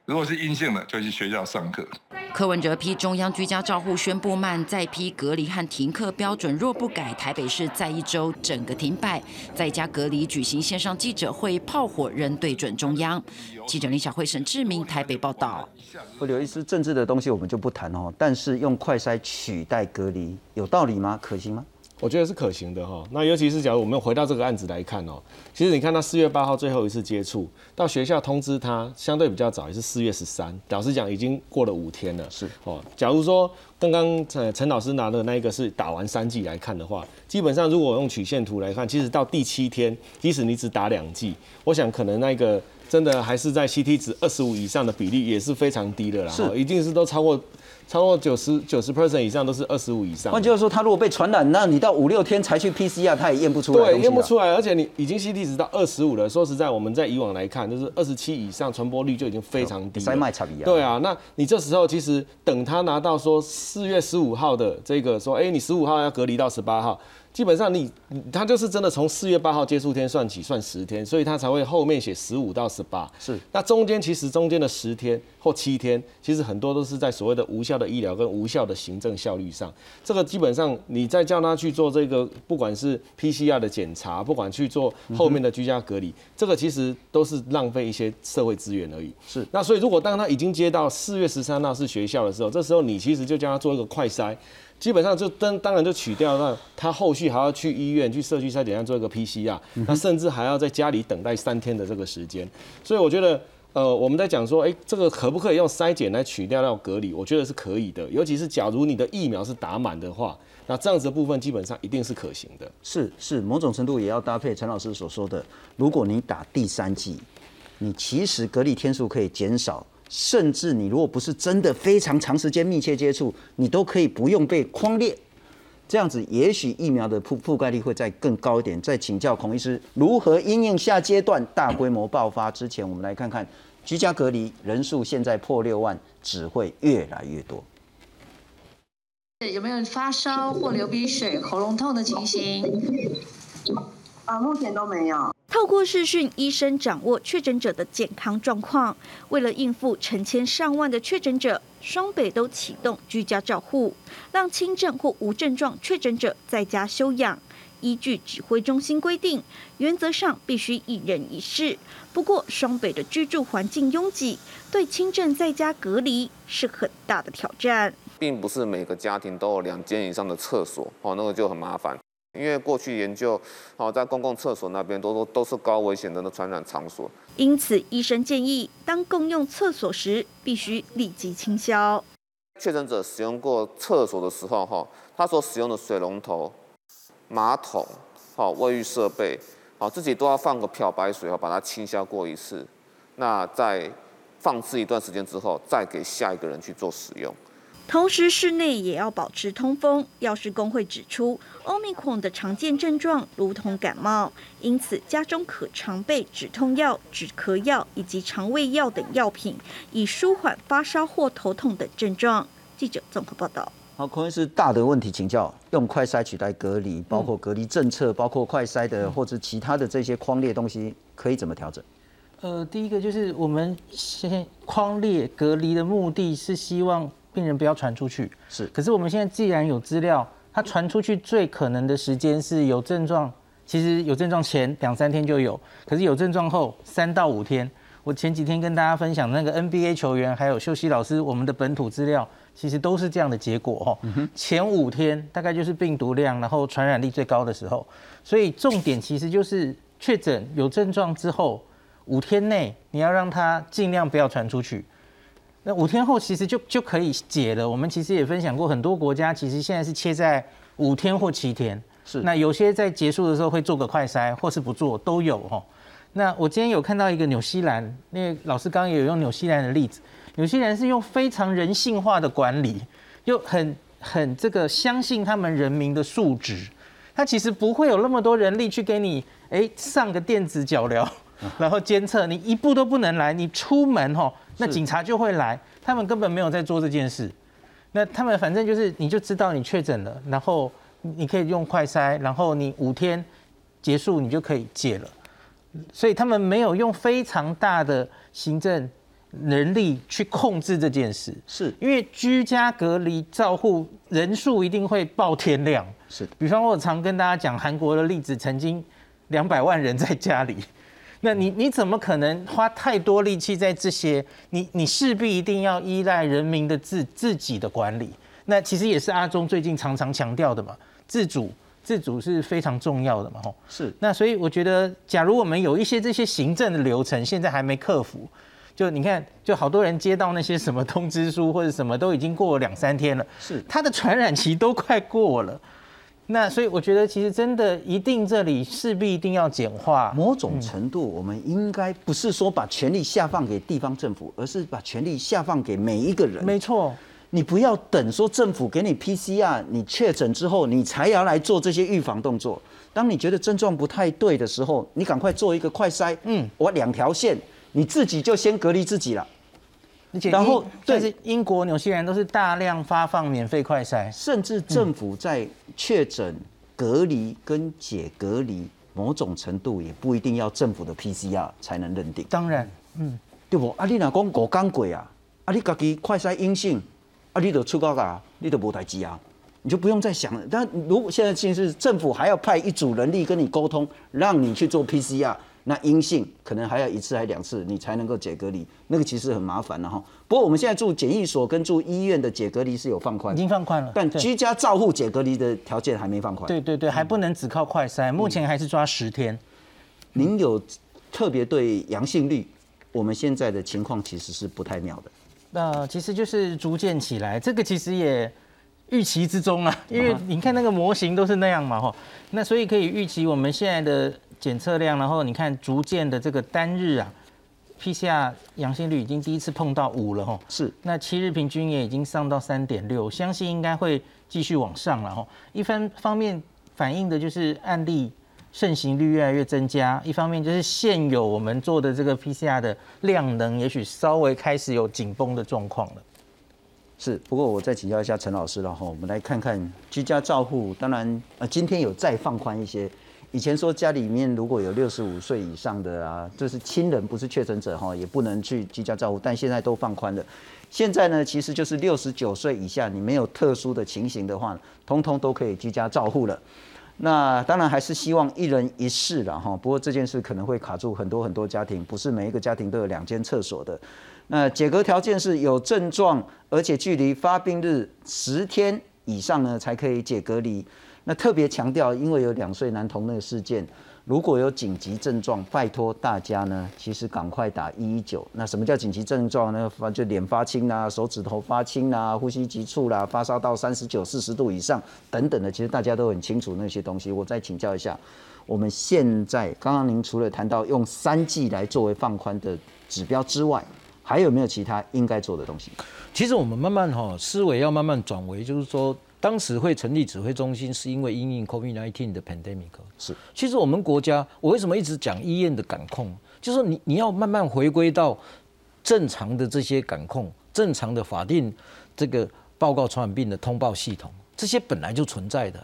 如果是阴性的，就去学校上课。柯文哲批中央居家照护宣布慢，再批隔离和停课标准若不改，台北市在一周整个停摆，在家隔离举行线上记者会，炮火仍对准中央。记者林小慧、沈志明台北报道。不，留一丝，政治的东西我们就不谈哦。但是用快筛取代隔离，有道理吗？可行吗？我觉得是可行的哈。那尤其是假如我们回到这个案子来看哦，其实你看他四月八号最后一次接触，到学校通知他相对比较早，也是四月十三。老实讲，已经过了五天了。是哦，假如说刚刚陈陈老师拿的那一个是打完三剂来看的话，基本上如果用曲线图来看，其实到第七天，即使你只打两剂，我想可能那个真的还是在 CT 值二十五以上的比例也是非常低的啦。是，一定是都超过。超过九十九十 percent 以上都是二十五以上。换句话说，他如果被传染，那你到五六天才去 PCR，他也验不出来。对，验不出来，而且你已经 CT 值到二十五了。说实在，我们在以往来看，就是二十七以上传播率就已经非常低。塞麦差别。对啊，那你这时候其实等他拿到说四月十五号的这个说，哎，你十五号要隔离到十八号。基本上你他就是真的从四月八号接触天算起算十天，所以他才会后面写十五到十八。是，那中间其实中间的十天或七天，其实很多都是在所谓的无效的医疗跟无效的行政效率上。这个基本上你再叫他去做这个，不管是 PCR 的检查，不管去做后面的居家隔离，这个其实都是浪费一些社会资源而已。是，那所以如果当他已经接到四月十三号是学校的时候，这时候你其实就叫他做一个快筛。基本上就当当然就取掉，那他后续还要去医院去社区筛检站做一个 PCR，那甚至还要在家里等待三天的这个时间。所以我觉得，呃，我们在讲说，哎，这个可不可以用筛检来取掉掉隔离？我觉得是可以的。尤其是假如你的疫苗是打满的话，那这样子的部分基本上一定是可行的。是是，某种程度也要搭配陈老师所说的，如果你打第三剂，你其实隔离天数可以减少。甚至你如果不是真的非常长时间密切接触，你都可以不用被框列，这样子也许疫苗的覆覆盖率会再更高一点。再请教孔医师，如何应应下阶段大规模爆发之前，我们来看看居家隔离人数现在破六万，只会越来越多。有没有发烧或流鼻水、喉咙痛的情形？啊，目前都没有。透过视讯，医生掌握确诊者的健康状况。为了应付成千上万的确诊者，双北都启动居家照护，让轻症或无症状确诊者在家休养。依据指挥中心规定，原则上必须一人一室。不过，双北的居住环境拥挤，对轻症在家隔离是很大的挑战。并不是每个家庭都有两间以上的厕所，哦，那个就很麻烦。因为过去研究，哦，在公共厕所那边都都都是高危险的传染场所，因此医生建议，当共用厕所时，必须立即清消。确诊者使用过厕所的时候，哈，他所使用的水龙头、马桶、好卫浴设备，好自己都要放个漂白水，哈，把它清消过一次。那在放置一段时间之后，再给下一个人去做使用。同时，室内也要保持通风。药师工会指出，Omicron 的常见症状如同感冒，因此家中可常备止痛药、止咳药以及肠胃药等药品，以舒缓发烧或头痛等症状。记者综合报道。好，可能是大的问题，请教用快筛取代隔离，包括隔离政策，包括快筛的或者其他的这些框列东西，可以怎么调整？呃，第一个就是我们先框列隔离的目的是希望。病人不要传出去是，可是我们现在既然有资料，它传出去最可能的时间是有症状，其实有症状前两三天就有，可是有症状后三到五天。我前几天跟大家分享那个 NBA 球员还有秀熙老师我们的本土资料，其实都是这样的结果哦。前五天大概就是病毒量然后传染力最高的时候，所以重点其实就是确诊有症状之后五天内你要让他尽量不要传出去。那五天后其实就就可以解了。我们其实也分享过，很多国家其实现在是切在五天或七天。是。那有些在结束的时候会做个快筛，或是不做都有哦。那我今天有看到一个纽西兰，那老师刚刚也有用纽西兰的例子。纽西兰是用非常人性化的管理，又很很这个相信他们人民的素质。他其实不会有那么多人力去给你哎上个电子脚镣，然后监测你一步都不能来，你出门吼。那警察就会来，他们根本没有在做这件事。那他们反正就是，你就知道你确诊了，然后你可以用快筛，然后你五天结束你就可以解了。所以他们没有用非常大的行政能力去控制这件事，是因为居家隔离照护人数一定会爆天量。是，比方我常跟大家讲韩国的例子，曾经两百万人在家里。那你你怎么可能花太多力气在这些？你你势必一定要依赖人民的自自己的管理。那其实也是阿中最近常常强调的嘛，自主自主是非常重要的嘛，吼。是。那所以我觉得，假如我们有一些这些行政的流程现在还没克服，就你看，就好多人接到那些什么通知书或者什么都已经过了两三天了，是。它的传染期都快过了。那所以我觉得，其实真的一定这里势必一定要简化某种程度，我们应该不是说把权力下放给地方政府，而是把权力下放给每一个人。没错，你不要等说政府给你 PCR，你确诊之后，你才要来做这些预防动作。当你觉得症状不太对的时候，你赶快做一个快筛。嗯，我两条线，你自己就先隔离自己了。然后，但是英国、纽西兰都是大量发放免费快筛，甚至政府在确诊、隔离跟解隔离，某种程度也不一定要政府的 PCR 才能认定。当然，嗯，对不？啊，你若讲五刚鬼啊，啊，你家己快筛阴性，啊，你就出高噶，你都无代志啊，你就不用再想了。但如果现在其实政府还要派一组人力跟你沟通，让你去做 PCR。那阴性可能还要一次还两次，你才能够解隔离，那个其实很麻烦的哈。不过我们现在住检疫所跟住医院的解隔离是有放宽，已经放宽了，但居家照护解隔离的条件还没放宽。对对对，还不能只靠快筛，目前还是抓十天。您有特别对阳性率，我们现在的情况其实是不太妙的。那其实就是逐渐起来，这个其实也预期之中啊，因为你看那个模型都是那样嘛哈，那所以可以预期我们现在的。检测量，然后你看逐渐的这个单日啊，PCR 阳性率已经第一次碰到五了哈，是，那七日平均也已经上到三点六，相信应该会继续往上了哈。一方方面反映的就是案例盛行率越来越增加，一方面就是现有我们做的这个 PCR 的量能，也许稍微开始有紧绷的状况了。是，不过我再请教一下陈老师了哈，我们来看看居家照护，当然呃今天有再放宽一些。以前说家里面如果有六十五岁以上的啊，就是亲人不是确诊者哈，也不能去居家照护。但现在都放宽了。现在呢，其实就是六十九岁以下，你没有特殊的情形的话，通通都可以居家照护了。那当然还是希望一人一室了哈。不过这件事可能会卡住很多很多家庭，不是每一个家庭都有两间厕所的。那解隔条件是有症状，而且距离发病日十天以上呢，才可以解隔离。那特别强调，因为有两岁男童那个事件，如果有紧急症状，拜托大家呢，其实赶快打一一九。那什么叫紧急症状呢？发就脸发青啦，手指头发青啦，呼吸急促啦，发烧到三十九、四十度以上等等的，其实大家都很清楚那些东西。我再请教一下，我们现在刚刚您除了谈到用三 G 来作为放宽的指标之外，还有没有其他应该做的东西？其实我们慢慢哈思维要慢慢转为，就是说。当时会成立指挥中心，是因为因应 COVID-19 的 pandemic。是，其实我们国家，我为什么一直讲医院的感控？就是你你要慢慢回归到正常的这些感控，正常的法定这个报告传染病的通报系统，这些本来就存在的。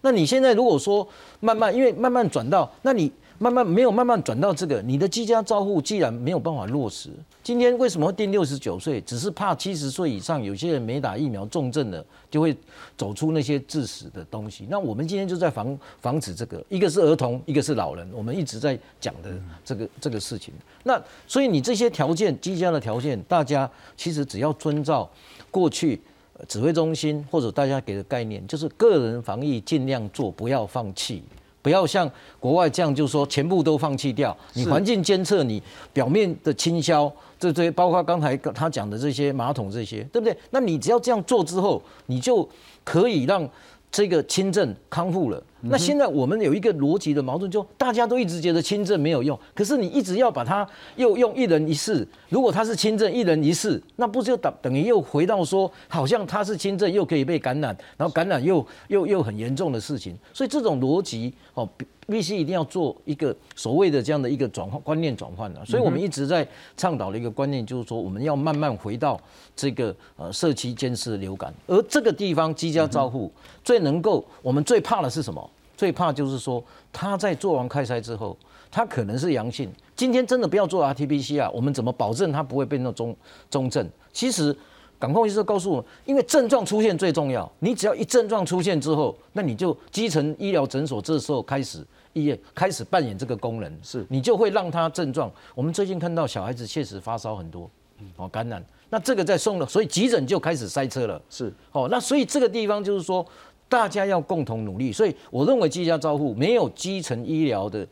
那你现在如果说慢慢，因为慢慢转到，那你慢慢没有慢慢转到这个，你的居家照护既然没有办法落实，今天为什么定六十九岁？只是怕七十岁以上有些人没打疫苗重症的，就会走出那些致死的东西。那我们今天就在防防止这个，一个是儿童，一个是老人，我们一直在讲的这个这个事情。那所以你这些条件，居家的条件，大家其实只要遵照过去指挥中心或者大家给的概念，就是个人防疫尽量做，不要放弃。不要像国外这样，就是说全部都放弃掉。你环境监测，你表面的清消，这这包括刚才他讲的这些马桶这些，对不对？那你只要这样做之后，你就可以让这个轻症康复了。那现在我们有一个逻辑的矛盾，就大家都一直觉得轻症没有用，可是你一直要把它又用一人一事，如果他是轻症一人一事，那不就等等于又回到说，好像他是轻症又可以被感染，然后感染又又又很严重的事情。所以这种逻辑哦，必须一定要做一个所谓的这样的一个转换观念转换了。所以我们一直在倡导的一个观念，就是说我们要慢慢回到这个呃社区监视流感，而这个地方居家照护最能够，我们最怕的是什么？最怕就是说，他在做完快筛之后，他可能是阳性。今天真的不要做 RT-PCR 啊，我们怎么保证他不会变成中中症？其实，港控医生告诉我，因为症状出现最重要。你只要一症状出现之后，那你就基层医疗诊所这时候开始医院开始扮演这个功能，是你就会让他症状。我们最近看到小孩子确实发烧很多，哦感染，那这个在送了，所以急诊就开始塞车了。是哦，那所以这个地方就是说。大家要共同努力，所以我认为居家照护没有基层医疗的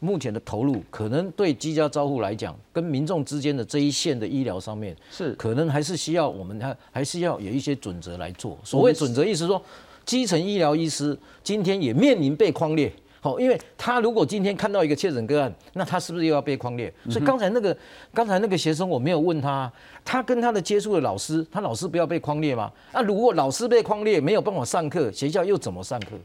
目前的投入，可能对居家照护来讲，跟民众之间的这一线的医疗上面是可能还是需要我们还还是要有一些准则来做。所谓准则，意思说基层医疗医师今天也面临被框列。好，因为他如果今天看到一个确诊个案，那他是不是又要被框列？所以刚才那个刚才那个学生，我没有问他，他跟他的接触的老师，他老师不要被框列吗？那如果老师被框列，没有办法上课，学校又怎么上课？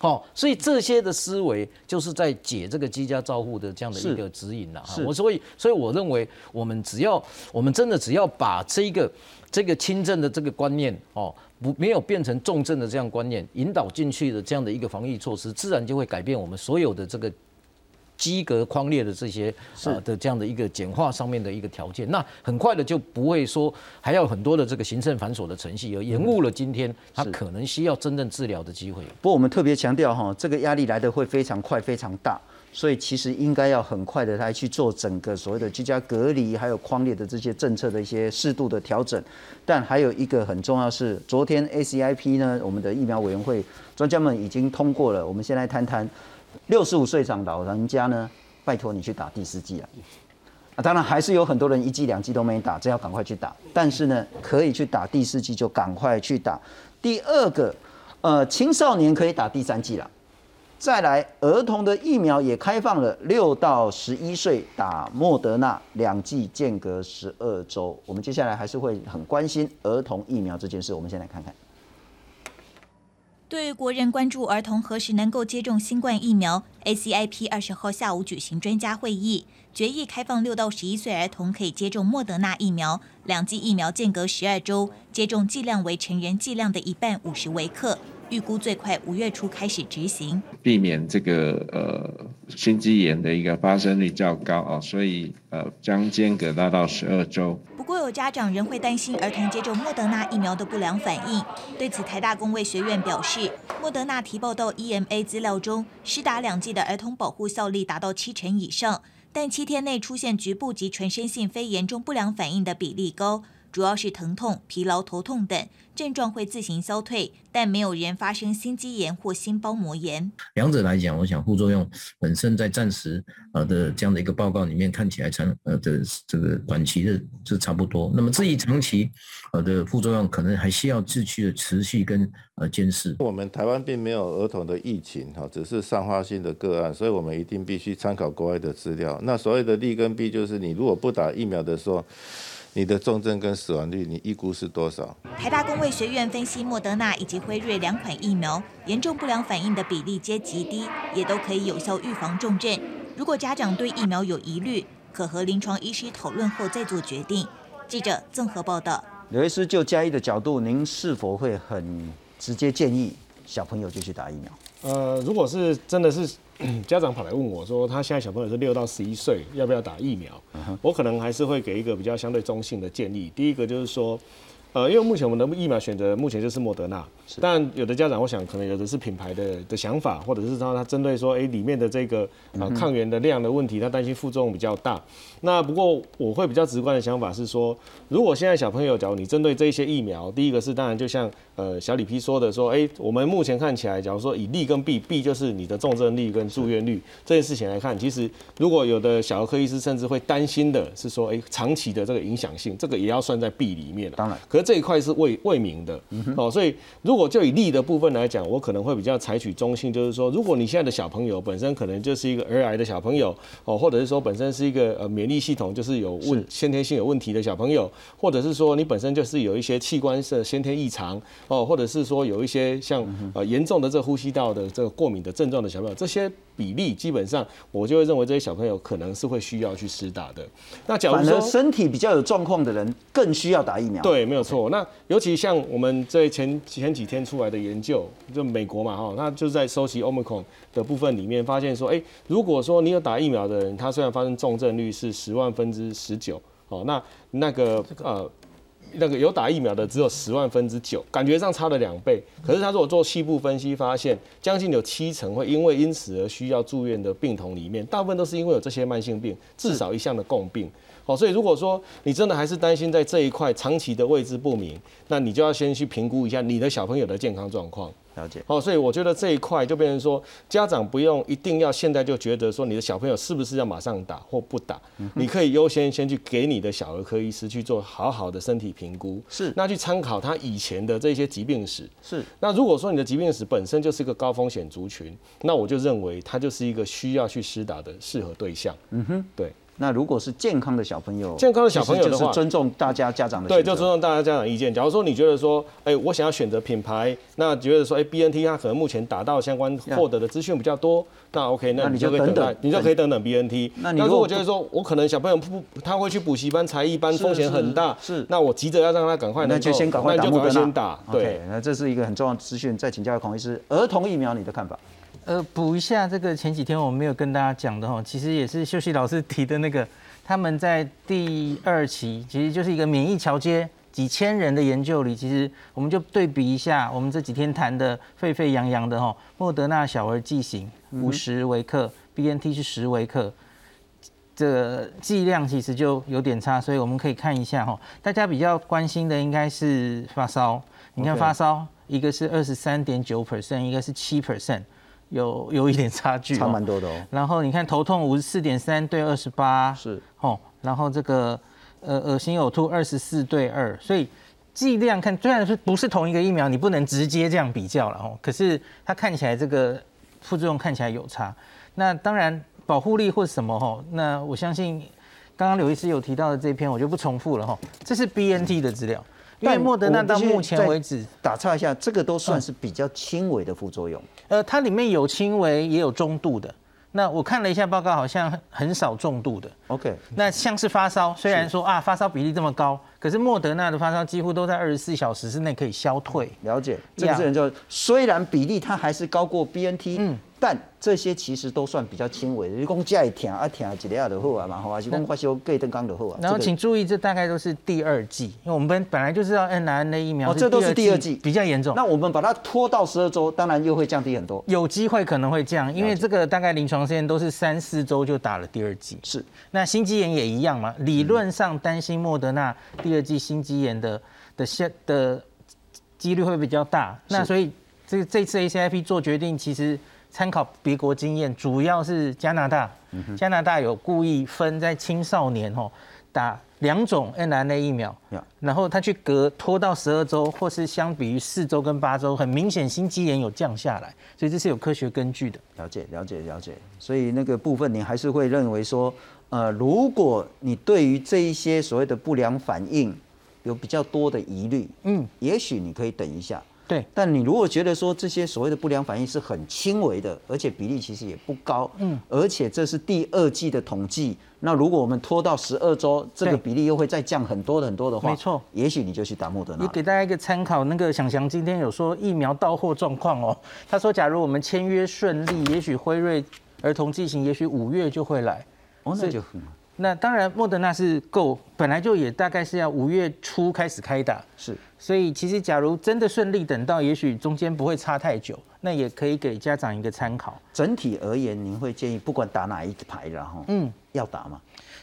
好，所以这些的思维就是在解这个居家照护的这样的一个指引了。我所以所以我认为，我们只要我们真的只要把这个这个轻症的这个观念哦。不没有变成重症的这样观念，引导进去的这样的一个防疫措施，自然就会改变我们所有的这个机格框列的这些啊的这样的一个简化上面的一个条件。那很快的就不会说还要很多的这个行政繁琐的程序，而延误了今天他可能需要真正治疗的机会。不过我们特别强调哈，这个压力来的会非常快、非常大。所以其实应该要很快的来去做整个所谓的居家隔离，还有框列的这些政策的一些适度的调整。但还有一个很重要是，昨天 ACIP 呢，我们的疫苗委员会专家们已经通过了。我们先来谈谈六十五岁长老人家呢，拜托你去打第四剂啊！啊，当然还是有很多人一剂两剂都没打，这要赶快去打。但是呢，可以去打第四剂就赶快去打。第二个，呃，青少年可以打第三剂了。再来，儿童的疫苗也开放了，六到十一岁打莫德纳两剂，间隔十二周。我们接下来还是会很关心儿童疫苗这件事。我们先来看看。对于国人关注儿童何时能够接种新冠疫苗，ACIP 二十号下午举行专家会议，决议开放六到十一岁儿童可以接种莫德纳疫苗，两剂疫苗间隔十二周，接种剂量为成人剂量的一半，五十微克。预估最快五月初开始执行，避免这个呃心肌炎的一个发生率较高啊，所以呃将间隔拉到十二周。不过有家长仍会担心儿童接种莫德纳疫苗的不良反应，对此台大工卫学院表示，莫德纳提报到 EMA 资料中，施打两剂的儿童保护效力达到七成以上，但七天内出现局部及全身性非严重不良反应的比例高。主要是疼痛、疲劳、头痛等症状会自行消退，但没有人发生心肌炎或心包膜炎。两者来讲，我想副作用本身在暂时呃的这样的一个报告里面看起来长呃的这个短期的是差不多。那么至于长期呃的副作用，可能还需要继续的持续跟呃监视。我们台湾并没有儿童的疫情哈，只是散发性的个案，所以我们一定必须参考国外的资料。那所谓的利跟弊，就是你如果不打疫苗的时候。你的重症跟死亡率，你预估是多少？台大公卫学院分析，莫德纳以及辉瑞两款疫苗严重不良反应的比例皆极低，也都可以有效预防重症。如果家长对疫苗有疑虑，可和临床医师讨论后再做决定。记者综合报道。刘医师就加一的角度，您是否会很直接建议小朋友就去打疫苗？呃，如果是真的是家长跑来问我说，他现在小朋友是六到十一岁，要不要打疫苗？我可能还是会给一个比较相对中性的建议。第一个就是说。呃，因为目前我们的疫苗选择目前就是莫德纳，但有的家长我想可能有的是品牌的的想法，或者是他他针对说，哎，里面的这个呃抗原的量的问题，他担心副作用比较大。那不过我会比较直观的想法是说，如果现在小朋友，假如你针对这一些疫苗，第一个是当然就像呃小李 P 说的说，哎，我们目前看起来，假如说以利跟弊，弊就是你的重症率跟住院率这件事情来看，其实如果有的小儿科医师甚至会担心的是说，哎，长期的这个影响性，这个也要算在弊里面了。当然，可是这一块是未未明的。哦，所以如果就以利的部分来讲，我可能会比较采取中性，就是说，如果你现在的小朋友本身可能就是一个儿癌的小朋友哦，或者是说本身是一个呃免疫系统就是有问先天性有问题的小朋友，或者是说你本身就是有一些器官是先天异常哦，或者是说有一些像呃严重的这呼吸道的这个过敏的症状的小朋友，这些比例基本上我就会认为这些小朋友可能是会需要去施打的。那假如说身体比较有状况的人更需要打疫苗，对，没有错。那尤其像我们这前前几天出来的研究，就美国嘛哈，那就是在收集 Omicron 的部分里面发现说，哎，如果说你有打疫苗的人，他虽然发生重症率是十万分之十九，哦，那那个呃那个有打疫苗的只有十万分之九，感觉上差了两倍。可是他如果做细部分析，发现将近有七成会因为因此而需要住院的病童里面，大部分都是因为有这些慢性病，至少一项的共病。哦，所以如果说你真的还是担心在这一块长期的位置不明，那你就要先去评估一下你的小朋友的健康状况。了解。哦，所以我觉得这一块就变成说，家长不用一定要现在就觉得说你的小朋友是不是要马上打或不打，你可以优先先去给你的小儿科医师去做好好的身体评估。是。那去参考他以前的这些疾病史。是。那如果说你的疾病史本身就是一个高风险族群，那我就认为他就是一个需要去施打的适合对象。嗯哼。对。那如果是健康的小朋友，健康的小朋友的话，尊重大家家长的对，就尊重大家家长意见。假如说你觉得说，哎，我想要选择品牌，那觉得说，哎，B N T 它可能目前达到相关获得的资讯比较多，那 OK，那你就可以等等，你就可以等等 B N T。那如果觉得说我可能小朋友不他会去补习班、才艺班，风险很大，是，那我急着要让他赶快，那就先赶快打，那就先打。对，那这是一个很重要的资讯。再请教孔医师，儿童疫苗你的看法？呃，补一下这个前几天我们没有跟大家讲的哈，其实也是秀熙老师提的那个。他们在第二期，其实就是一个免疫桥接几千人的研究里，其实我们就对比一下，我们这几天谈的沸沸扬扬的哈，莫德纳小儿剂型五十微克，B N T 是十微克，这个剂量其实就有点差，所以我们可以看一下哈，大家比较关心的应该是发烧，你看发烧，一个是二十三点九 percent，一个是七 percent。有有一点差距，差蛮多的哦。然后你看头痛五十四点三对二十八，是哦。然后这个呃恶心呕吐二十四对二，所以剂量看虽然是不是同一个疫苗，你不能直接这样比较了哦。可是它看起来这个副作用看起来有差。那当然保护力或什么哦，那我相信刚刚刘医师有提到的这篇我就不重复了哈。这是 B N T 的资料。因为莫德纳到目前为止，打岔一下，这个都算是比较轻微的副作用。呃，它里面有轻微，也有中度的。那我看了一下报告，好像很少重度的。OK，那像是发烧，虽然说啊发烧比例这么高，可是莫德纳的发烧几乎都在二十四小时之内可以消退。了解，这个人就虽然比例它还是高过 BNT，嗯。但这些其实都算比较轻微的，你讲加一疼啊疼一下就好啊嘛，好啊，是讲发烧盖登刚就好啊。然后请注意，这大概都是第二季，因为我们本本来就知道 n r n a 疫苗，这都是第二季比较严重。那我们把它拖到十二周，当然又会降低很多。有机会可能会降，因为这个大概临床试验都是三四周就打了第二季。是，那心肌炎也一样嘛，理论上担心莫德纳第二季心肌炎的的现的几率会比较大。那所以这这次 ACIP 做决定，其实。参考别国经验，主要是加拿大。加拿大有故意分在青少年吼打两种 n r n a 疫苗，然后他去隔拖到十二周，或是相比于四周跟八周，很明显心肌炎有降下来，所以这是有科学根据的。了解，了解，了解。所以那个部分你还是会认为说，呃，如果你对于这一些所谓的不良反应有比较多的疑虑，嗯，也许你可以等一下。对，但你如果觉得说这些所谓的不良反应是很轻微的，而且比例其实也不高，嗯，而且这是第二季的统计，那如果我们拖到十二周，这个比例又会再降很多很多的话，没错，也许你就去打莫德纳。也给大家一个参考，那个想翔今天有说疫苗到货状况哦，他说假如我们签约顺利，也许辉瑞儿童剂型也许五月就会来，哦，那就很。那当然，莫德纳是够，本来就也大概是要五月初开始开打，是，所以其实假如真的顺利等到，也许中间不会差太久，那也可以给家长一个参考。整体而言，您会建议不管打哪一排，然后嗯，要打吗？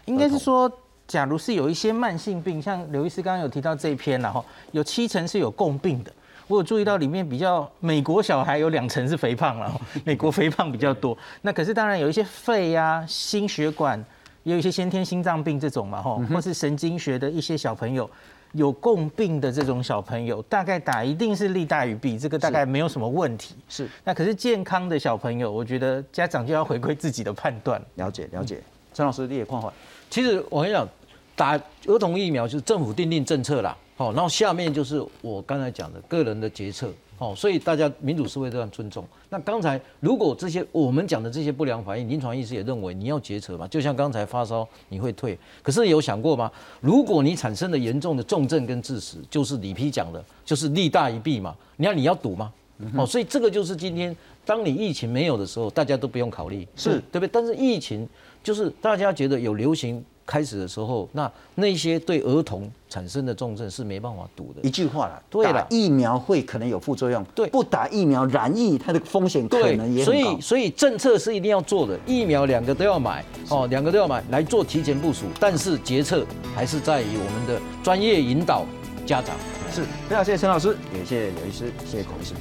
应该是说，假如是有一些慢性病，像刘医师刚刚有提到这一篇，然后有七成是有共病的，我有注意到里面比较美国小孩有两成是肥胖了，美国肥胖比较多。那可是当然有一些肺呀、心血管。也有一些先天心脏病这种嘛，吼，或是神经学的一些小朋友有共病的这种小朋友，大概打一定是利大于弊，这个大概没有什么问题。是，那可是健康的小朋友，我觉得家长就要回归自己的判断。了解了解，陈老师你也看法？其实我跟你讲，打儿童疫苗就是政府定定政策啦，好，然后下面就是我刚才讲的个人的决策。哦，所以大家民主社会都要尊重。那刚才如果这些我们讲的这些不良反应，临床医师也认为你要结扯嘛，就像刚才发烧你会退，可是有想过吗？如果你产生了严重的重症跟致死，就是李批讲的，就是利大于弊嘛。你看你要赌吗？哦，所以这个就是今天当你疫情没有的时候，大家都不用考虑，是对不对？但是疫情就是大家觉得有流行。开始的时候，那那些对儿童产生的重症是没办法堵的。一句话了，对了，疫苗会可能有副作用，对，不打疫苗染疫，它的风险可能也很高。所以，所以政策是一定要做的，疫苗两个都要买哦，两个都要买来做提前部署。但是决策还是在于我们的专业引导家长。是，非常谢谢陈老师，也谢谢刘医师，谢谢孔医师。